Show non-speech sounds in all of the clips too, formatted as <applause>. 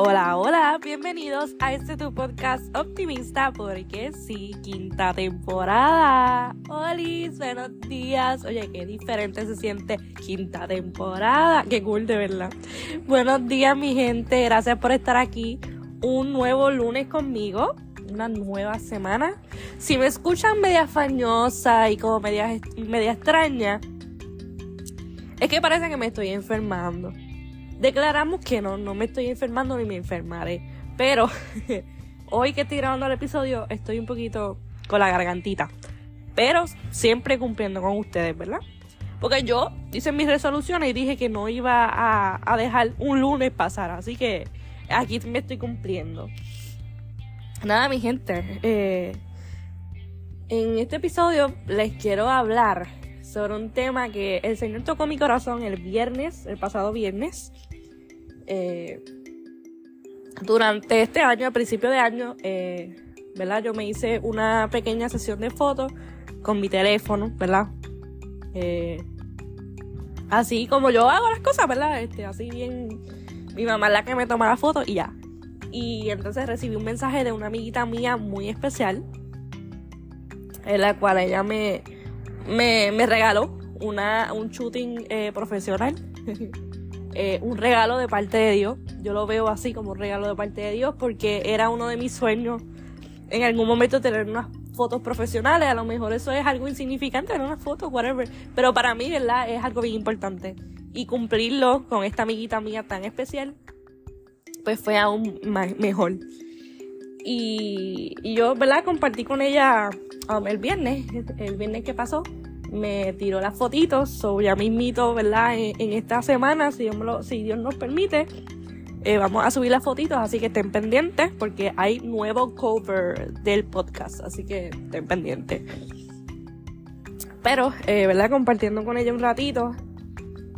Hola, hola, bienvenidos a este tu podcast optimista porque sí, quinta temporada. Hola, buenos días. Oye, qué diferente se siente quinta temporada. Qué cool de verdad. Buenos días mi gente, gracias por estar aquí. Un nuevo lunes conmigo, una nueva semana. Si me escuchan media fañosa y como media, media extraña, es que parece que me estoy enfermando declaramos que no, no me estoy enfermando ni me enfermaré. Pero <laughs> hoy que estoy grabando el episodio estoy un poquito con la gargantita. Pero siempre cumpliendo con ustedes, ¿verdad? Porque yo hice mis resoluciones y dije que no iba a, dejar un lunes pasar. Así que aquí me estoy cumpliendo. Nada, mi gente. Eh, en este episodio les quiero hablar sobre un tema que el Señor tocó mi corazón el viernes, el pasado viernes. Eh, durante este año, a principio de año, eh, ¿verdad? Yo me hice una pequeña sesión de fotos con mi teléfono, ¿verdad? Eh, así como yo hago las cosas, ¿verdad? Este, así bien. Mi mamá es la que me toma la foto y ya. Y entonces recibí un mensaje de una amiguita mía muy especial, en la cual ella me, me, me regaló una, un shooting profesional. <laughs> Eh, un regalo de parte de Dios. Yo lo veo así como un regalo de parte de Dios porque era uno de mis sueños en algún momento tener unas fotos profesionales. A lo mejor eso es algo insignificante, tener unas fotos, whatever. Pero para mí, ¿verdad? Es algo bien importante. Y cumplirlo con esta amiguita mía tan especial, pues fue aún mejor. Y, y yo, ¿verdad? Compartí con ella um, el viernes, el viernes que pasó me tiró las fotitos, so ya mismito, ¿verdad? En, esta semana, si Dios, lo, nos permite, eh, vamos a subir las fotitos, así que estén pendientes porque hay nuevo cover del podcast, así que estén pendientes. Pero, eh, ¿verdad? Compartiendo con ella un ratito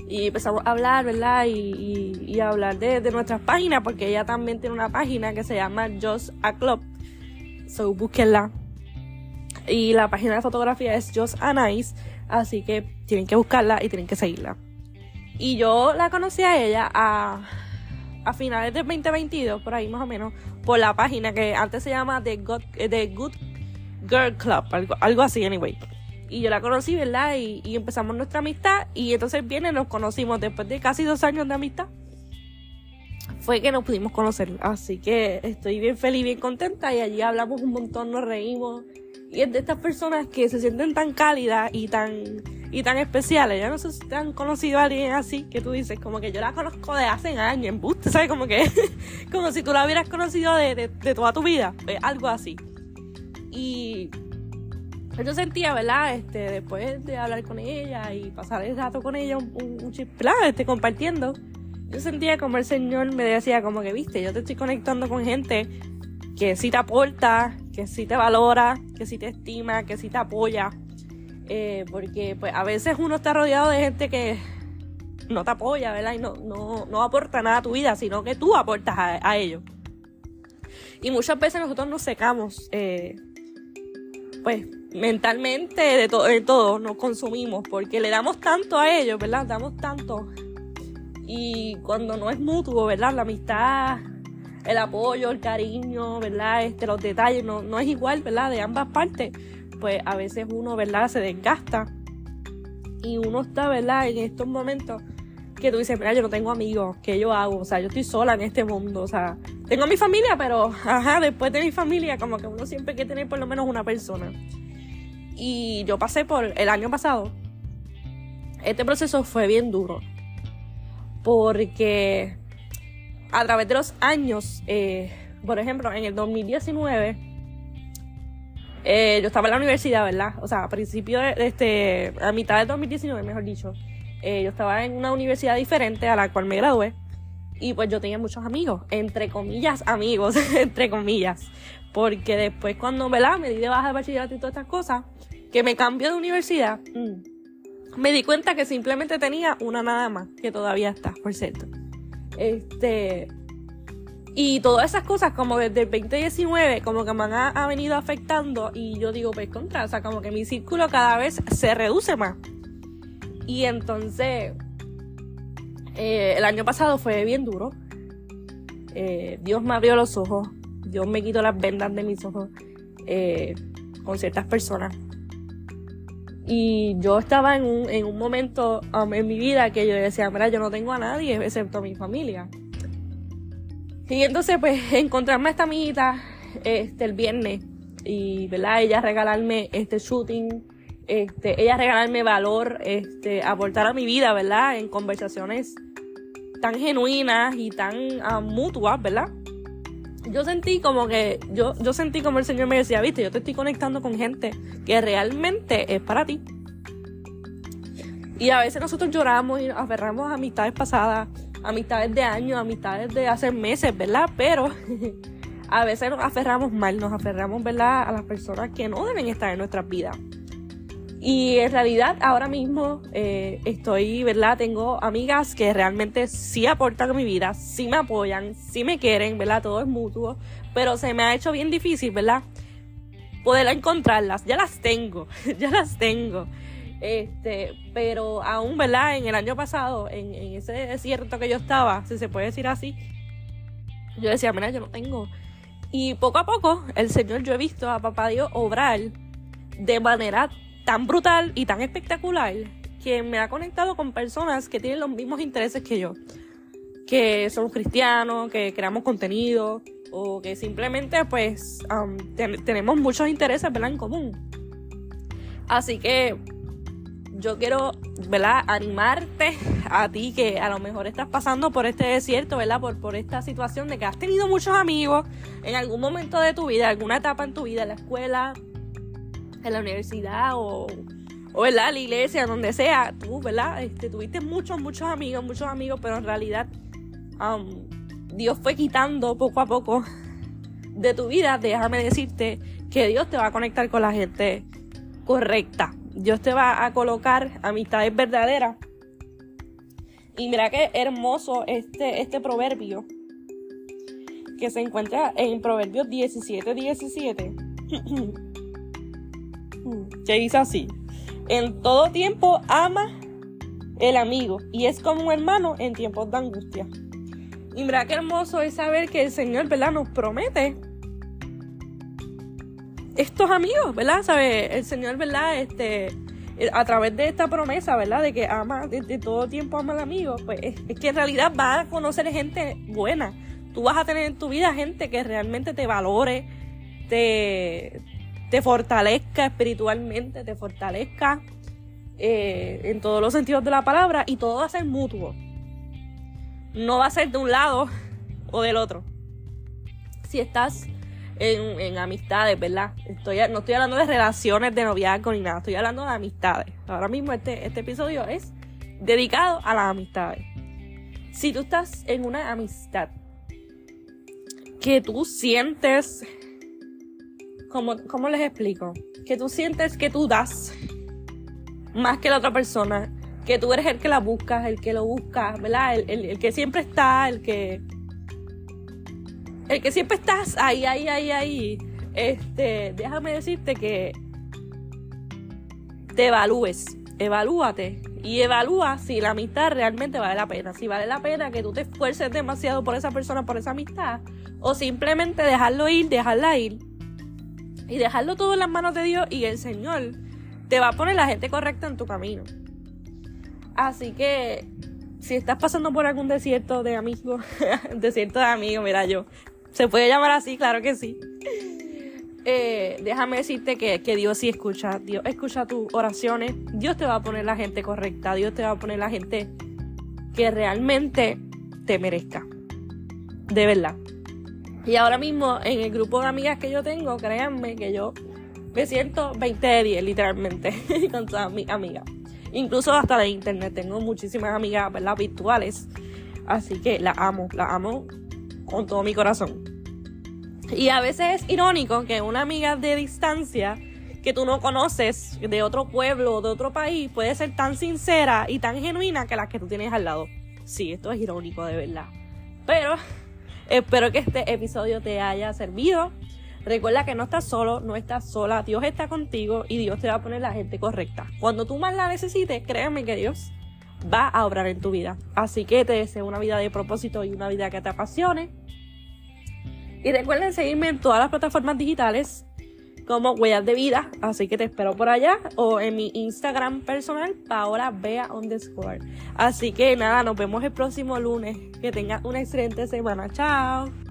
y empezamos a hablar, ¿verdad? Y, y, a hablar de, de, nuestras páginas, porque ella también tiene una página que se llama Just a Club. So, búsquenla y la página de fotografía es Just Anais, así que tienen que buscarla y tienen que seguirla. Y yo la conocí a ella a, a finales del 2022, por ahí más o menos, por la página que antes se llama The Good, The Good Girl Club, algo, algo así, anyway. Y yo la conocí, ¿verdad? Y, y empezamos nuestra amistad. Y entonces viene, nos conocimos después de casi dos años de amistad. Fue que nos pudimos conocer. Así que estoy bien feliz, bien contenta. Y allí hablamos un montón, nos reímos. Y es de estas personas que se sienten tan cálidas y tan, y tan especiales. Ya no sé si te han conocido a alguien así, que tú dices, como que yo la conozco de hace años, en buste, ¿sabes? Como que, <laughs> como si tú la hubieras conocido de, de, toda tu vida, algo así. Y yo sentía, ¿verdad? Este, después de hablar con ella y pasar el rato con ella, un, un, este, compartiendo, yo sentía como el Señor me decía, como que, viste, yo te estoy conectando con gente que sí te aporta, que sí te valora, que sí te estima, que sí te apoya. Eh, porque pues a veces uno está rodeado de gente que no te apoya, ¿verdad? Y no, no, aporta nada a tu vida, sino que tú aportas a, ellos. Y muchas veces nosotros nos secamos, eh, pues mentalmente de, de todo, nos consumimos, porque le damos tanto a ellos, ¿verdad? Damos tanto. Y cuando no es mutuo, ¿verdad? La amistad el apoyo, el cariño, ¿verdad? Este, los detalles, no, no es igual, ¿verdad? De ambas partes, pues a veces uno, ¿verdad? Se desgasta y uno está, ¿verdad? En estos momentos que tú dices, mira, yo no tengo amigos, ¿qué yo hago? O sea, yo estoy sola en este mundo, o sea, tengo mi familia, pero, ajá, después de mi familia, como que uno siempre quiere tener por lo menos una persona. Y yo pasé por el año pasado, este proceso fue bien duro, porque a través de los años, eh, por ejemplo, en el 2019, eh, yo estaba en la universidad, ¿verdad? O sea, a principio de, este, a mitad del 2019, mejor dicho, eh, yo estaba en una universidad diferente a la cual me gradué. Y pues yo tenía muchos amigos, entre comillas, amigos, <laughs> entre comillas. Porque después cuando, ¿verdad? Me di de baja de bachillerato y todas estas cosas, que me cambié de universidad, mm, me di cuenta que simplemente tenía una nada más, que todavía está, por cierto. Este, y todas esas cosas, como desde el 2019, como que me han venido afectando. Y yo digo, pues contra, o sea, como que mi círculo cada vez se reduce más. Y entonces, eh, el año pasado fue bien duro. eh, Dios me abrió los ojos, Dios me quitó las vendas de mis ojos eh, con ciertas personas. Y yo estaba en un, en un momento um, en mi vida que yo decía, mira, yo no tengo a nadie excepto a mi familia. Y entonces, pues, encontrarme a esta amiguita este, el viernes y, ¿verdad? Ella regalarme este shooting, este, ella regalarme valor, este, aportar a mi vida, ¿verdad? En conversaciones tan genuinas y tan uh, mutuas, ¿verdad? Yo sentí como que, yo, yo sentí como el Señor me decía, viste, yo te estoy conectando con gente que realmente es para ti. Y a veces nosotros lloramos y aferramos a amistades pasadas, amistades de años, amistades de hace meses, ¿verdad? Pero <laughs> a veces nos aferramos mal, nos aferramos, ¿verdad? A las personas que no deben estar en nuestras vidas. Y en realidad ahora mismo eh, estoy, ¿verdad? Tengo amigas que realmente sí aportan a mi vida, sí me apoyan, sí me quieren, ¿verdad? Todo es mutuo, pero se me ha hecho bien difícil, ¿verdad? Poder encontrarlas, ya las tengo, <laughs> ya las tengo. Este, pero aún, ¿verdad? En el año pasado, en, en ese desierto que yo estaba, si se puede decir así, yo decía, mira, yo no tengo. Y poco a poco, el Señor, yo he visto a Papá Dios obrar de manera tan brutal y tan espectacular que me ha conectado con personas que tienen los mismos intereses que yo. Que somos cristianos, que creamos contenido o que simplemente pues um, tenemos muchos intereses ¿verdad? en común. Así que yo quiero, ¿verdad? Animarte a ti que a lo mejor estás pasando por este desierto, ¿verdad? Por, por esta situación de que has tenido muchos amigos en algún momento de tu vida, alguna etapa en tu vida, en la escuela, en la universidad o, o la iglesia, donde sea, tú, ¿verdad? Este, tuviste muchos, muchos amigos, muchos amigos, pero en realidad um, Dios fue quitando poco a poco de tu vida. Déjame decirte que Dios te va a conectar con la gente correcta. Dios te va a colocar amistades verdaderas. Y mira qué hermoso este, este proverbio que se encuentra en Proverbios 17, 17. <clears throat> que dice así, en todo tiempo ama el amigo y es como un hermano en tiempos de angustia. Y mira qué hermoso es saber que el Señor, ¿verdad? Nos promete estos amigos, ¿verdad? ¿Sabe? El Señor, ¿verdad? Este, a través de esta promesa, ¿verdad? De que ama, de, todo tiempo ama al amigo, pues es, es, que en realidad vas a conocer gente buena. Tú vas a tener en tu vida gente que realmente te valore, te, te fortalezca espiritualmente, te fortalezca eh, en todos los sentidos de la palabra y todo va a ser mutuo. No va a ser de un lado o del otro. Si estás en, amistades, ¿verdad? Estoy, no estoy hablando de relaciones de noviazgo ni nada, estoy hablando de amistades. Ahora mismo este, este episodio es dedicado a las amistades. Si tú estás en una amistad que tú sientes ¿cómo, les explico? Que tú sientes que tú das más que la otra persona, que tú eres el que la buscas, el que lo busca, ¿verdad? El, que siempre está, el que... El que siempre estás ahí, ahí, ahí, ahí. Este, déjame decirte que te evalúes, evalúate y evalúa si la amistad realmente vale la pena, si vale la pena que tú te esfuerces demasiado por esa persona, por esa amistad, o simplemente dejarlo ir, dejarla ir y dejarlo todo en las manos de Dios y el Señor te va a poner la gente correcta en tu camino. Así que si estás pasando por algún desierto de amigos, <laughs> desierto de amigos, mira yo, se puede llamar así, claro que sí. Eh, déjame decirte que, que, Dios sí escucha, Dios escucha tus oraciones, Dios te va a poner la gente correcta, Dios te va a poner la gente que realmente te merezca. De verdad. Y ahora mismo en el grupo de amigas que yo tengo, créanme que yo me siento 20 de 10 literalmente <laughs> con todas mis amigas. Incluso hasta de internet tengo muchísimas amigas. Virtuales. Así que la amo, la amo con todo mi corazón. Y a veces es irónico que una amiga de distancia que tú no conoces de otro pueblo o de otro país puede ser tan sincera y tan genuina que las que tú tienes al lado. Sí, esto es irónico de verdad. Pero Espero que este episodio te haya servido. Recuerda que no estás solo, no estás sola. Dios está contigo y Dios te va a poner la gente correcta. Cuando tú más la necesites, créeme que Dios va a obrar en tu vida. Así que te deseo una vida de propósito y una vida que te apasione. Y recuerden seguirme en todas las plataformas digitales como Huellas de Vida. Así que te espero por allá. O en mi Instagram personal, Paola Bea underscore. Así que nada, nos vemos el próximo lunes. Que tengas una excelente semana. Chao.